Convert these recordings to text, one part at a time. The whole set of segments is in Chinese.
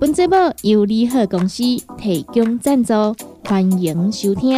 本节目由联合公司提供赞助，欢迎收听。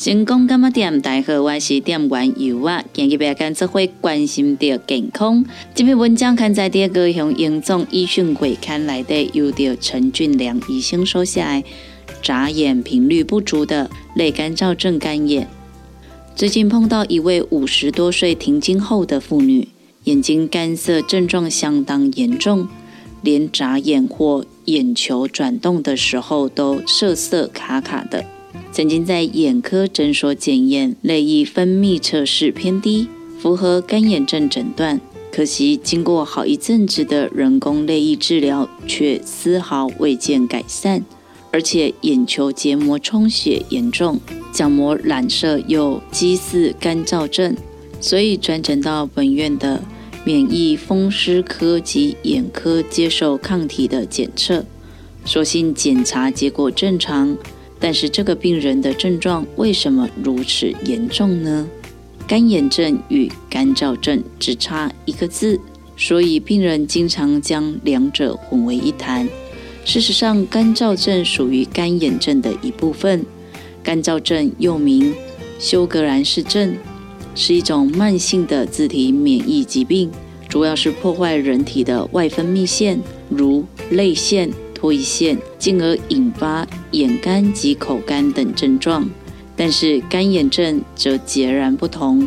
成功干嘛店？大家好，我是店员尤啊。今日要跟这会关心到健康。这篇文章刊在第二个向英总医讯会刊来的，由着陈俊良医生收下来。眨眼频率不足的类干燥症干眼。最近碰到一位五十多岁停经后的妇女，眼睛干涩症状相当严重，连眨眼或眼球转动的时候都涩涩卡卡的。曾经在眼科诊所检验泪液分泌测试偏低，符合干眼症诊断。可惜经过好一阵子的人工泪液治疗，却丝毫未见改善，而且眼球结膜充血严重，角膜染色又畸似干燥症，所以转诊到本院的免疫风湿科及眼科接受抗体的检测，所幸检查结果正常。但是这个病人的症状为什么如此严重呢？干眼症与干燥症只差一个字，所以病人经常将两者混为一谈。事实上，干燥症属于干眼症的一部分。干燥症又名休格兰氏症，是一种慢性的自体免疫疾病，主要是破坏人体的外分泌腺，如泪腺。脱一线，进而引发眼干及口干等症状。但是干眼症则截然不同。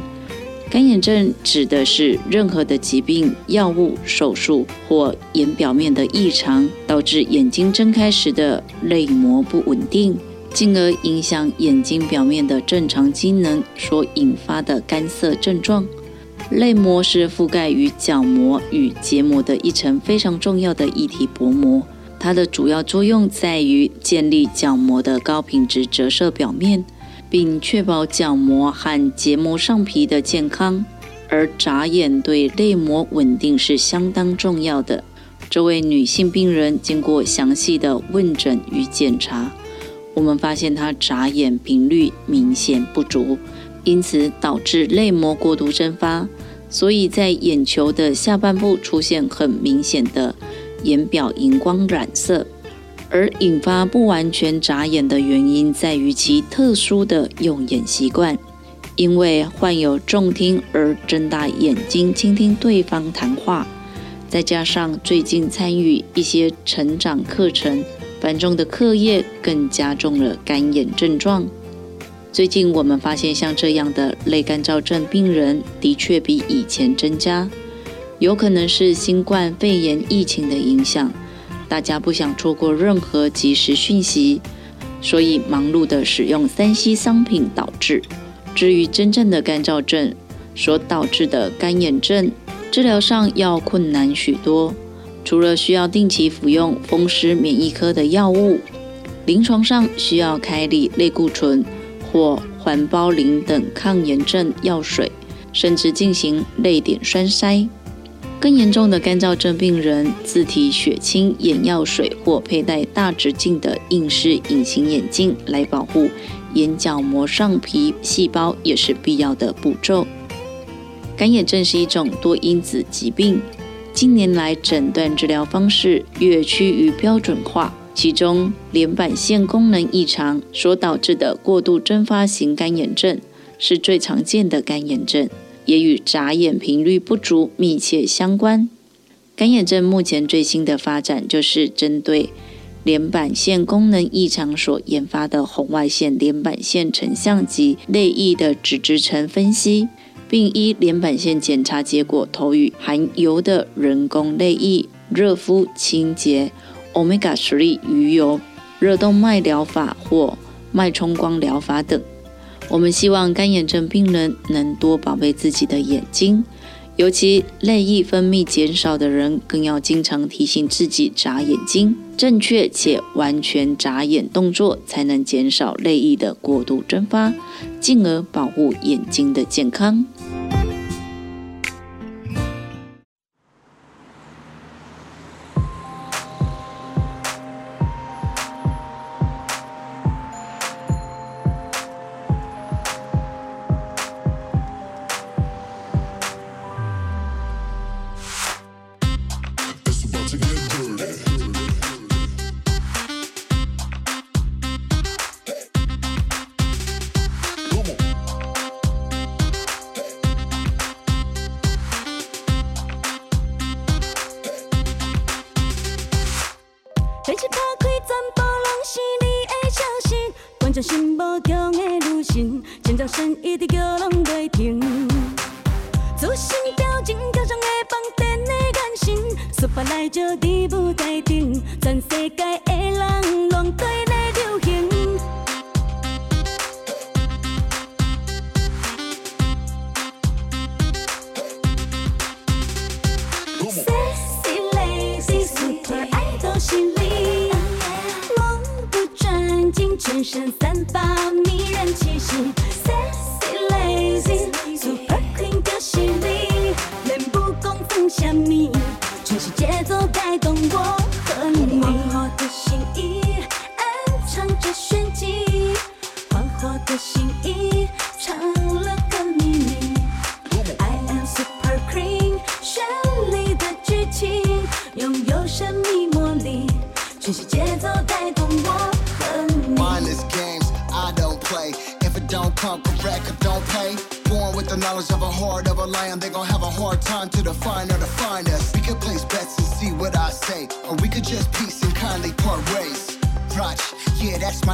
干眼症指的是任何的疾病、药物、手术或眼表面的异常，导致眼睛睁开时的泪膜不稳定，进而影响眼睛表面的正常机能所引发的干涩症状。泪膜是覆盖于角膜与结膜的一层非常重要的一体薄膜。它的主要作用在于建立角膜的高品质折射表面，并确保角膜和结膜上皮的健康。而眨眼对泪膜稳定是相当重要的。这位女性病人经过详细的问诊与检查，我们发现她眨眼频率明显不足，因此导致泪膜过度蒸发，所以在眼球的下半部出现很明显的。眼表荧光染色，而引发不完全眨眼的原因在于其特殊的用眼习惯。因为患有重听而睁大眼睛倾听对方谈话，再加上最近参与一些成长课程，繁重的课业更加重了干眼症状。最近我们发现，像这样的类干燥症病人的确比以前增加，有可能是新冠肺炎疫情的影响，大家不想错过任何及时讯息，所以忙碌的使用三 C 商品导致。至于真正的干燥症所导致的干眼症，治疗上要困难许多，除了需要定期服用风湿免疫科的药物，临床上需要开立类固醇。或环孢林等抗炎症药水，甚至进行泪点栓塞。更严重的干燥症病人，自体血清眼药水或佩戴大直径的硬式隐形眼镜来保护眼角膜上皮细胞，也是必要的步骤。干眼症是一种多因子疾病，近年来诊断治疗方式越趋于标准化。其中，连板腺功能异常所导致的过度蒸发型干眼症是最常见的干眼症，也与眨眼频率不足密切相关。干眼症目前最新的发展就是针对睑板腺功能异常所研发的红外线睑板腺成像及泪液的脂质层分析，并依连板腺检查结果投予含油的人工泪液热敷清洁。Omega 3鱼油、热动脉疗法或脉冲光疗法等。我们希望干眼症病人能多宝贝自己的眼睛，尤其泪液分泌减少的人，更要经常提醒自己眨眼睛，正确且完全眨眼动作，才能减少泪液的过度蒸发，进而保护眼睛的健康。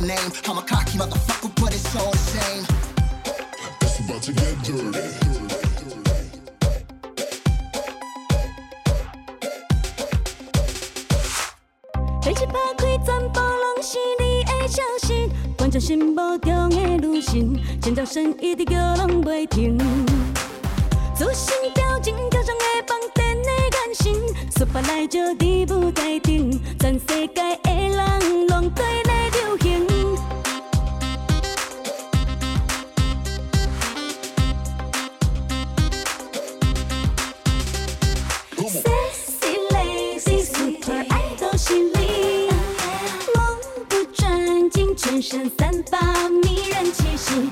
Name. I'm a cocky motherfucker, Sexy lazy super idol 是你，目不转睛，全身散发迷人气息。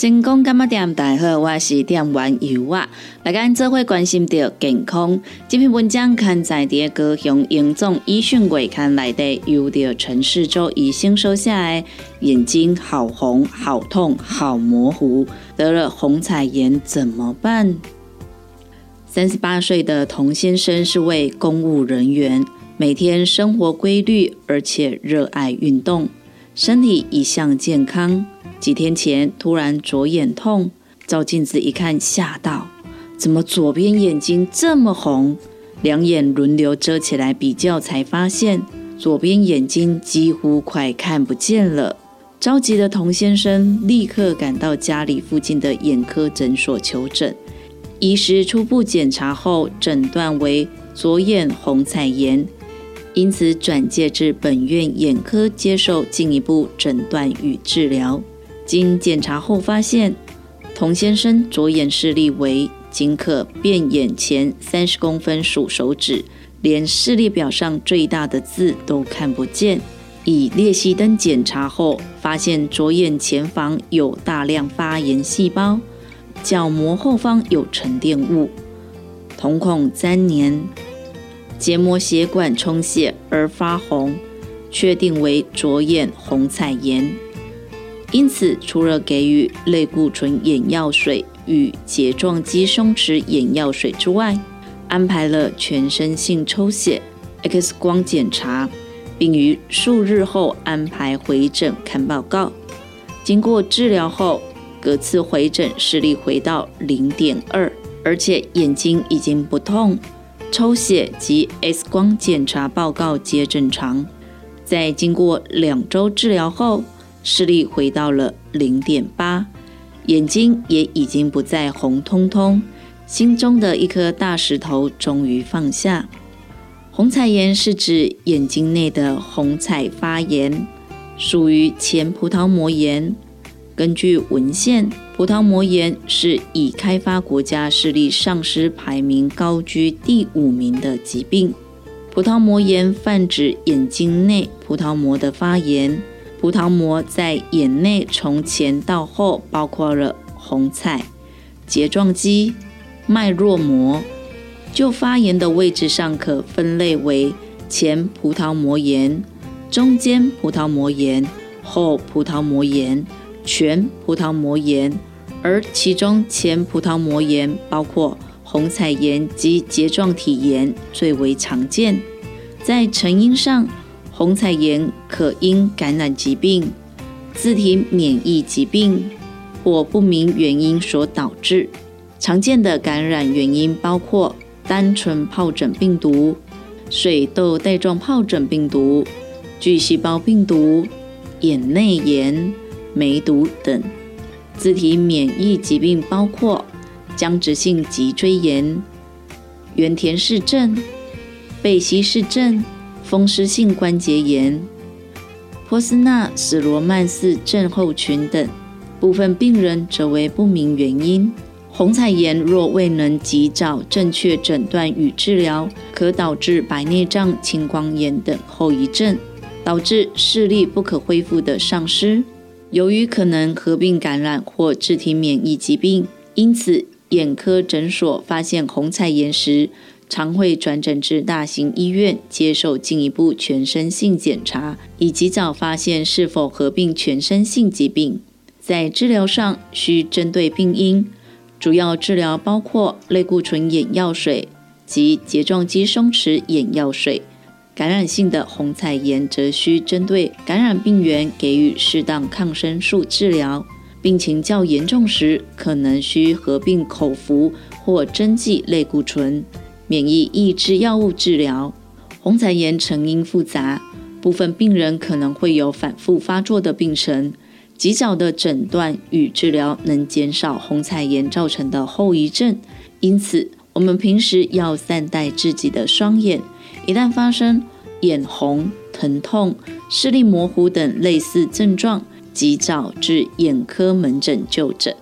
成功干嘛店？大好，我是店员尤啊。来跟做伙关心到健康，这篇文章刊载伫高雄英总医讯月刊内底，由着陈世洲医生收下来，眼睛好红、好痛、好模糊，得了红彩炎怎么办？三十八岁的童先生是位公务人员，每天生活规律，而且热爱运动，身体一向健康。几天前突然左眼痛，照镜子一看，吓到，怎么左边眼睛这么红？两眼轮流遮起来比较，才发现左边眼睛几乎快看不见了。着急的童先生立刻赶到家里附近的眼科诊所求诊。医师初步检查后，诊断为左眼红彩炎，因此转介至本院眼科接受进一步诊断与治疗。经检查后发现，童先生左眼视力为仅可辨眼前三十公分数手指，连视力表上最大的字都看不见。以裂隙灯检查后，发现左眼前方有大量发炎细胞，角膜后方有沉淀物，瞳孔粘连，结膜血管充血而发红，确定为左眼红彩炎。因此，除了给予类固醇眼药水与睫状肌松弛眼药水之外，安排了全身性抽血、X 光检查，并于数日后安排回诊看报告。经过治疗后，隔次回诊视力回到零点二，而且眼睛已经不痛，抽血及 X 光检查报告皆正常。在经过两周治疗后，视力回到了零点八，眼睛也已经不再红彤彤，心中的一颗大石头终于放下。红彩炎是指眼睛内的红彩发炎，属于前葡萄膜炎。根据文献，葡萄膜炎是已开发国家视力丧失排名高居第五名的疾病。葡萄膜炎泛指眼睛内葡萄膜的发炎。葡萄膜在眼内从前到后包括了红彩、睫状肌、脉络膜。就发炎的位置上，可分类为前葡萄膜炎、中间葡萄膜炎、后葡萄膜炎、全葡萄膜炎。而其中前葡萄膜炎包括红彩炎及睫状体炎最为常见。在成因上，红彩炎可因感染疾病、自体免疫疾病或不明原因所导致。常见的感染原因包括单纯疱疹病毒、水痘带状疱疹病毒、巨细胞病毒、眼内炎、梅毒等。自体免疫疾病包括僵直性脊椎炎、原田氏症、贝希氏症。风湿性关节炎、波斯纳史罗曼氏症候群等，部分病人则为不明原因。红彩炎若未能及早正确诊断与治疗，可导致白内障、青光眼等后遗症，导致视力不可恢复的丧失。由于可能合并感染或自体免疫疾病，因此眼科诊所发现红彩炎时，常会转诊至大型医院接受进一步全身性检查，以及早发现是否合并全身性疾病。在治疗上需针对病因，主要治疗包括类固醇眼药水、及睫状肌松弛眼药水。感染性的红彩炎则需针对感染病原给予适当抗生素治疗，病情较严重时，可能需合并口服或针剂类固醇、免疫抑制药物治疗。红彩炎成因复杂，部分病人可能会有反复发作的病程。及早的诊断与治疗能减少红彩炎造成的后遗症，因此我们平时要善待自己的双眼。一旦发生眼红、疼痛、视力模糊等类似症状，及早至眼科门诊就诊。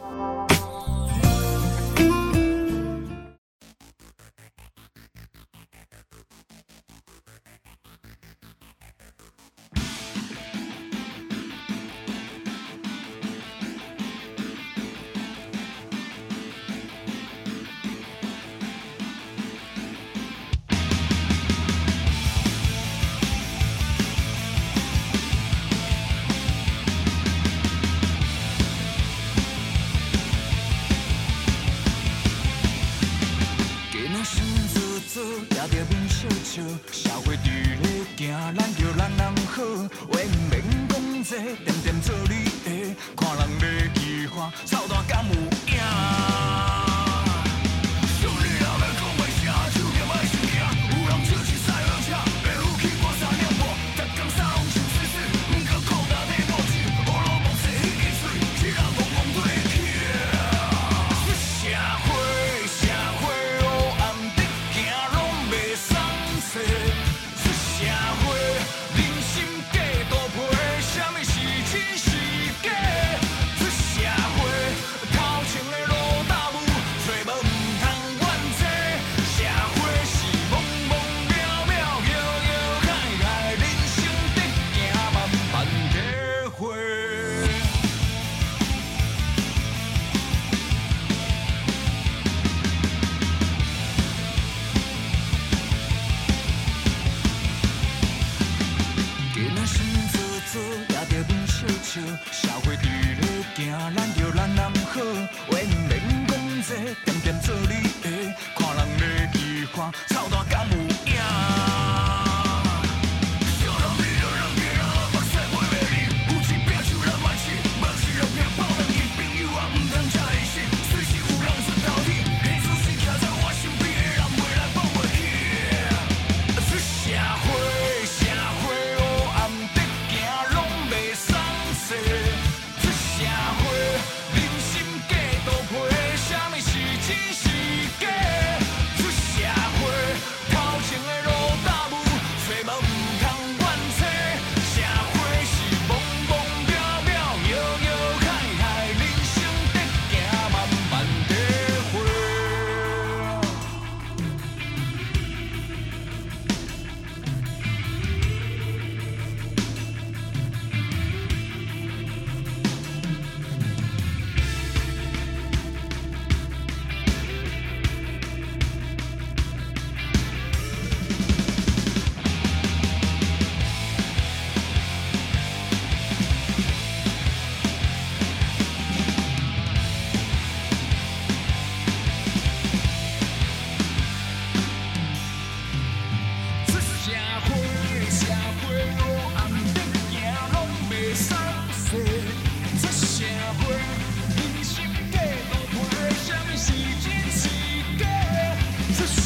This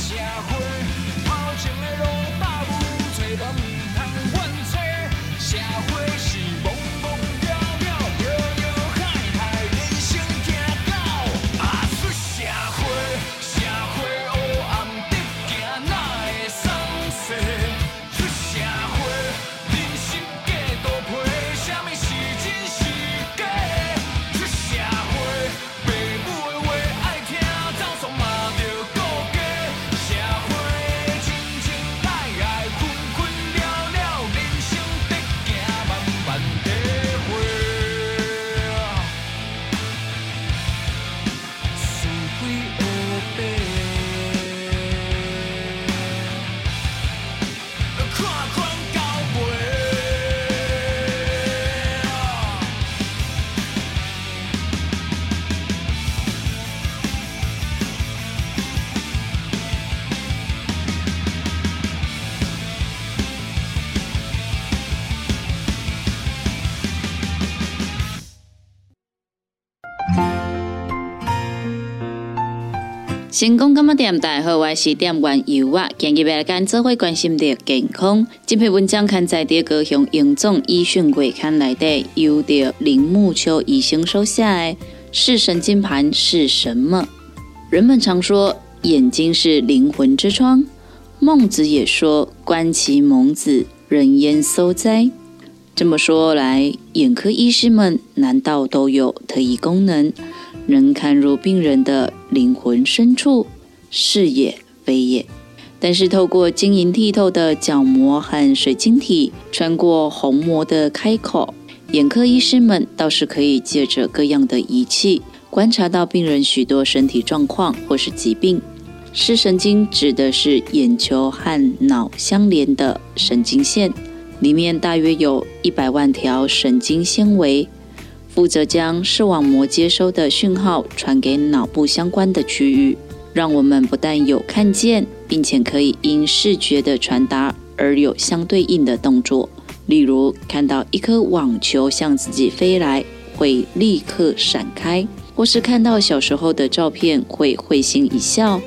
成功干嘛点？大家好，我是点玩油啊。今日要来跟做伙关心的健康。这篇文章刊在高雄永总医讯月刊内底，由着林木秋医生手写的《视神经盘是什么》。人们常说眼睛是灵魂之窗，孟子也说“观其眸子，人焉搜哉”。这么说来，眼科医师们难道都有特异功能？能看入病人的灵魂深处，是也非也。但是透过晶莹剔透的角膜和水晶体，穿过虹膜的开口，眼科医师们倒是可以借着各样的仪器，观察到病人许多身体状况或是疾病。视神经指的是眼球和脑相连的神经线，里面大约有一百万条神经纤维。负责将视网膜接收的讯号传给脑部相关的区域，让我们不但有看见，并且可以因视觉的传达而有相对应的动作。例如，看到一颗网球向自己飞来，会立刻闪开；或是看到小时候的照片，会会心一笑。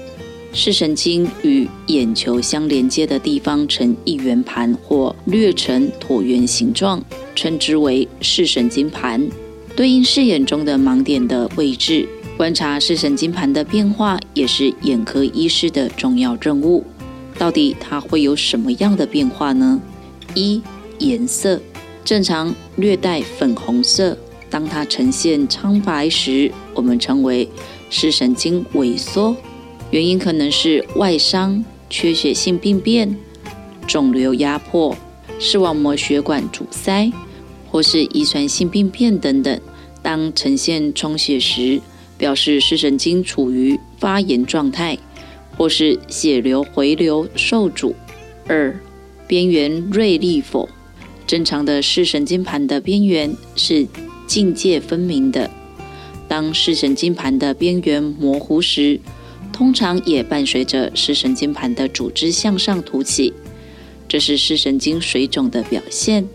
视神经与眼球相连接的地方呈一圆盘或略呈椭圆形状，称之为视神经盘。对应视野中的盲点的位置，观察视神经盘的变化，也是眼科医师的重要任务。到底它会有什么样的变化呢？一、颜色正常略带粉红色，当它呈现苍白时，我们称为视神经萎缩，原因可能是外伤、缺血性病变、肿瘤压迫、视网膜血管阻塞。或是遗传性病变等等，当呈现充血时，表示视神经处于发炎状态，或是血流回流受阻。二、边缘锐利否？正常的视神经盘的边缘是境界分明的，当视神经盘的边缘模糊时，通常也伴随着视神经盘的组织向上凸起，这是视神经水肿的表现。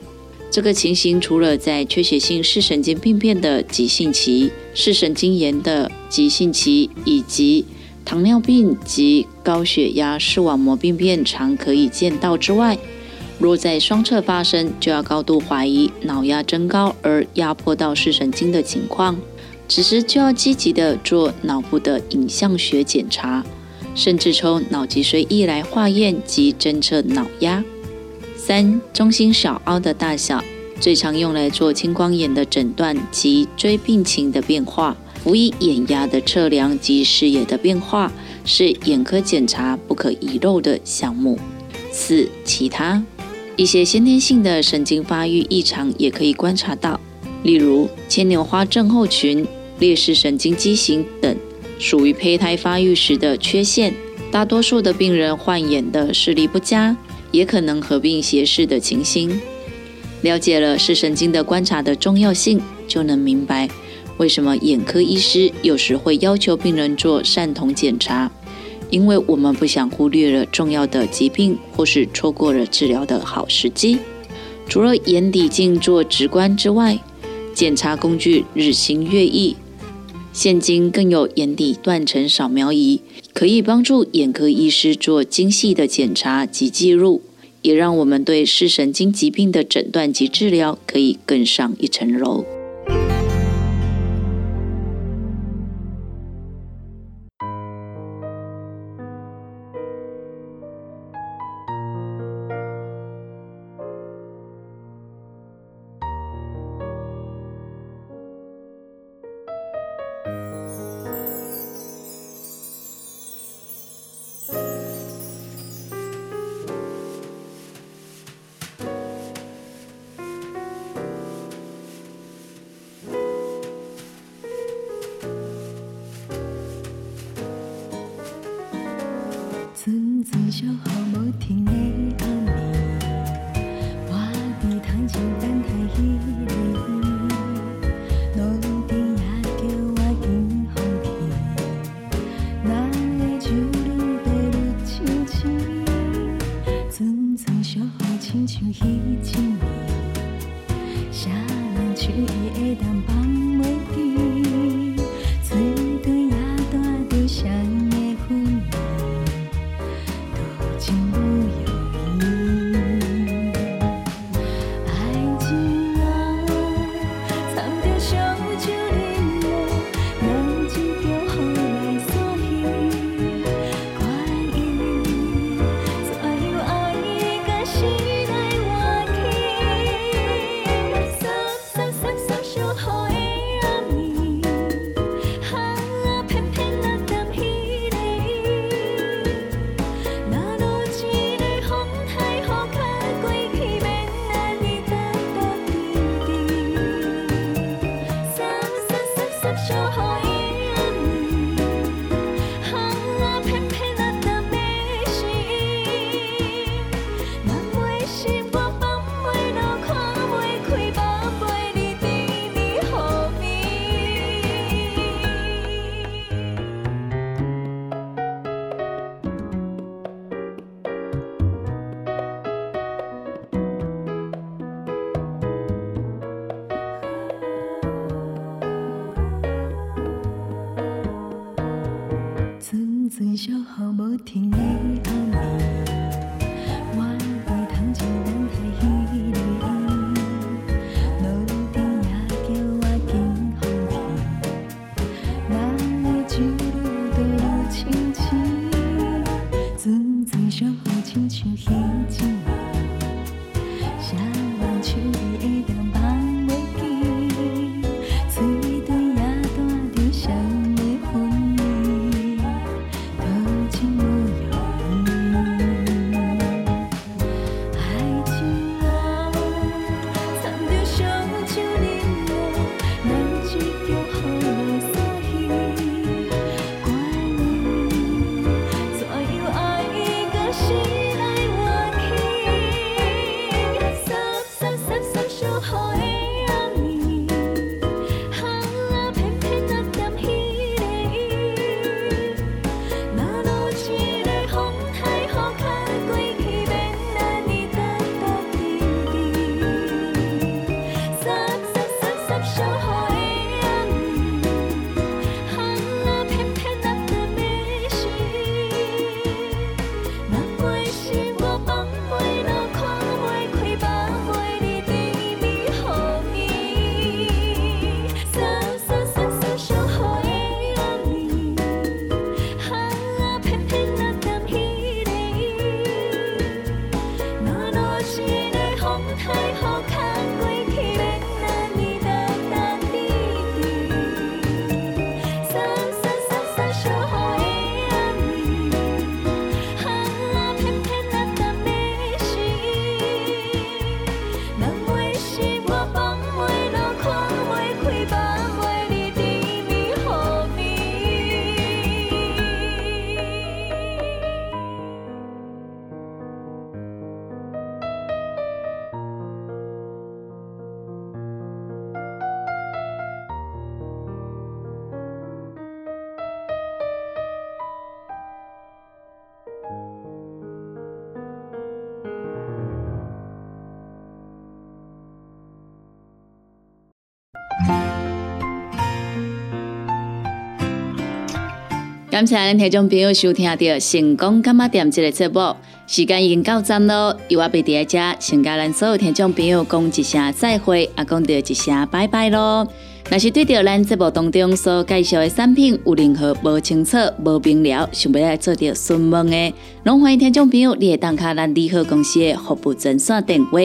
这个情形除了在缺血性视神经病变的急性期、视神经炎的急性期，以及糖尿病及高血压视网膜病变常可以见到之外，若在双侧发生，就要高度怀疑脑压增高而压迫到视神经的情况。此时就要积极的做脑部的影像学检查，甚至抽脑脊髓液来化验及侦测脑压。三、中心小凹的大小，最常用来做青光眼的诊断及追病情的变化。辅以眼压的测量及视野的变化，是眼科检查不可遗漏的项目。四、其他一些先天性的神经发育异常也可以观察到，例如牵牛花症候群、裂视神经畸形等，属于胚胎发育时的缺陷。大多数的病人患眼的视力不佳。也可能合并斜视的情形。了解了视神经的观察的重要性，就能明白为什么眼科医师有时会要求病人做散瞳检查，因为我们不想忽略了重要的疾病，或是错过了治疗的好时机。除了眼底镜做直观之外，检查工具日新月异，现今更有眼底断层扫描仪。可以帮助眼科医师做精细的检查及记录，也让我们对视神经疾病的诊断及治疗可以更上一层楼。感谢咱听众朋友收听到《成功干嘛店》这个节目，时间已经到站咯。由我贝伫遮，先甲咱所有听众朋友讲一声再会，也讲到一声拜拜咯。若是对着咱节目当中所介绍的产品有任何无清楚、无明了，想要来做着询问的，拢欢迎听众朋友你会当卡咱利好公司的服务专线电话，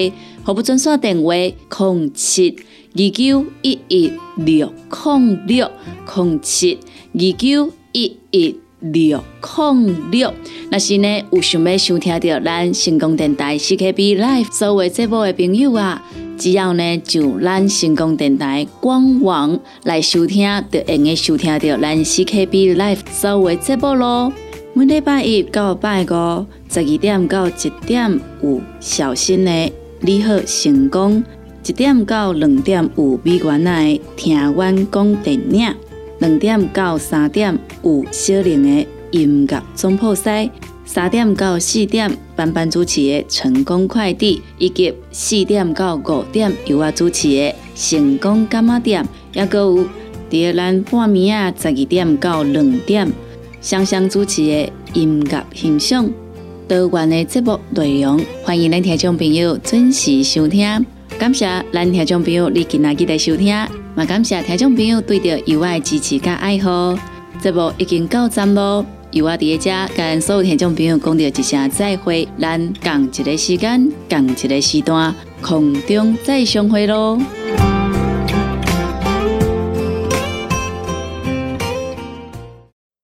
服务专线电话零七二九一一六零六零七二九一一六零六。若是呢有想要收听到咱成功电台 CKB Live 所有节目的朋友啊，只要呢就咱成功电台官网来收听，就会用收听到咱 CKB Live 所有节目咯。每礼拜一到拜五十二点到一点有小新的你好成功，一点到两点有美元的听阮讲电影。两点到三点有小玲的音乐总铺西，三点到四点班班主持的成功快递，以及四点到五点由我主持的成功干妈店，也搁有伫咱半暝啊十二点到两点双双主持的音乐欣赏。多元的节目内容，欢迎咱听众朋友准时收听。感谢咱听众朋友你今仔日的收听，嘛感谢听众朋友对着由我的支持和爱护。节目已经到站咯，由我伫遮甲咱所有听众朋友讲着一声再会，咱共一个时间，共一个时段，空中再相会咯。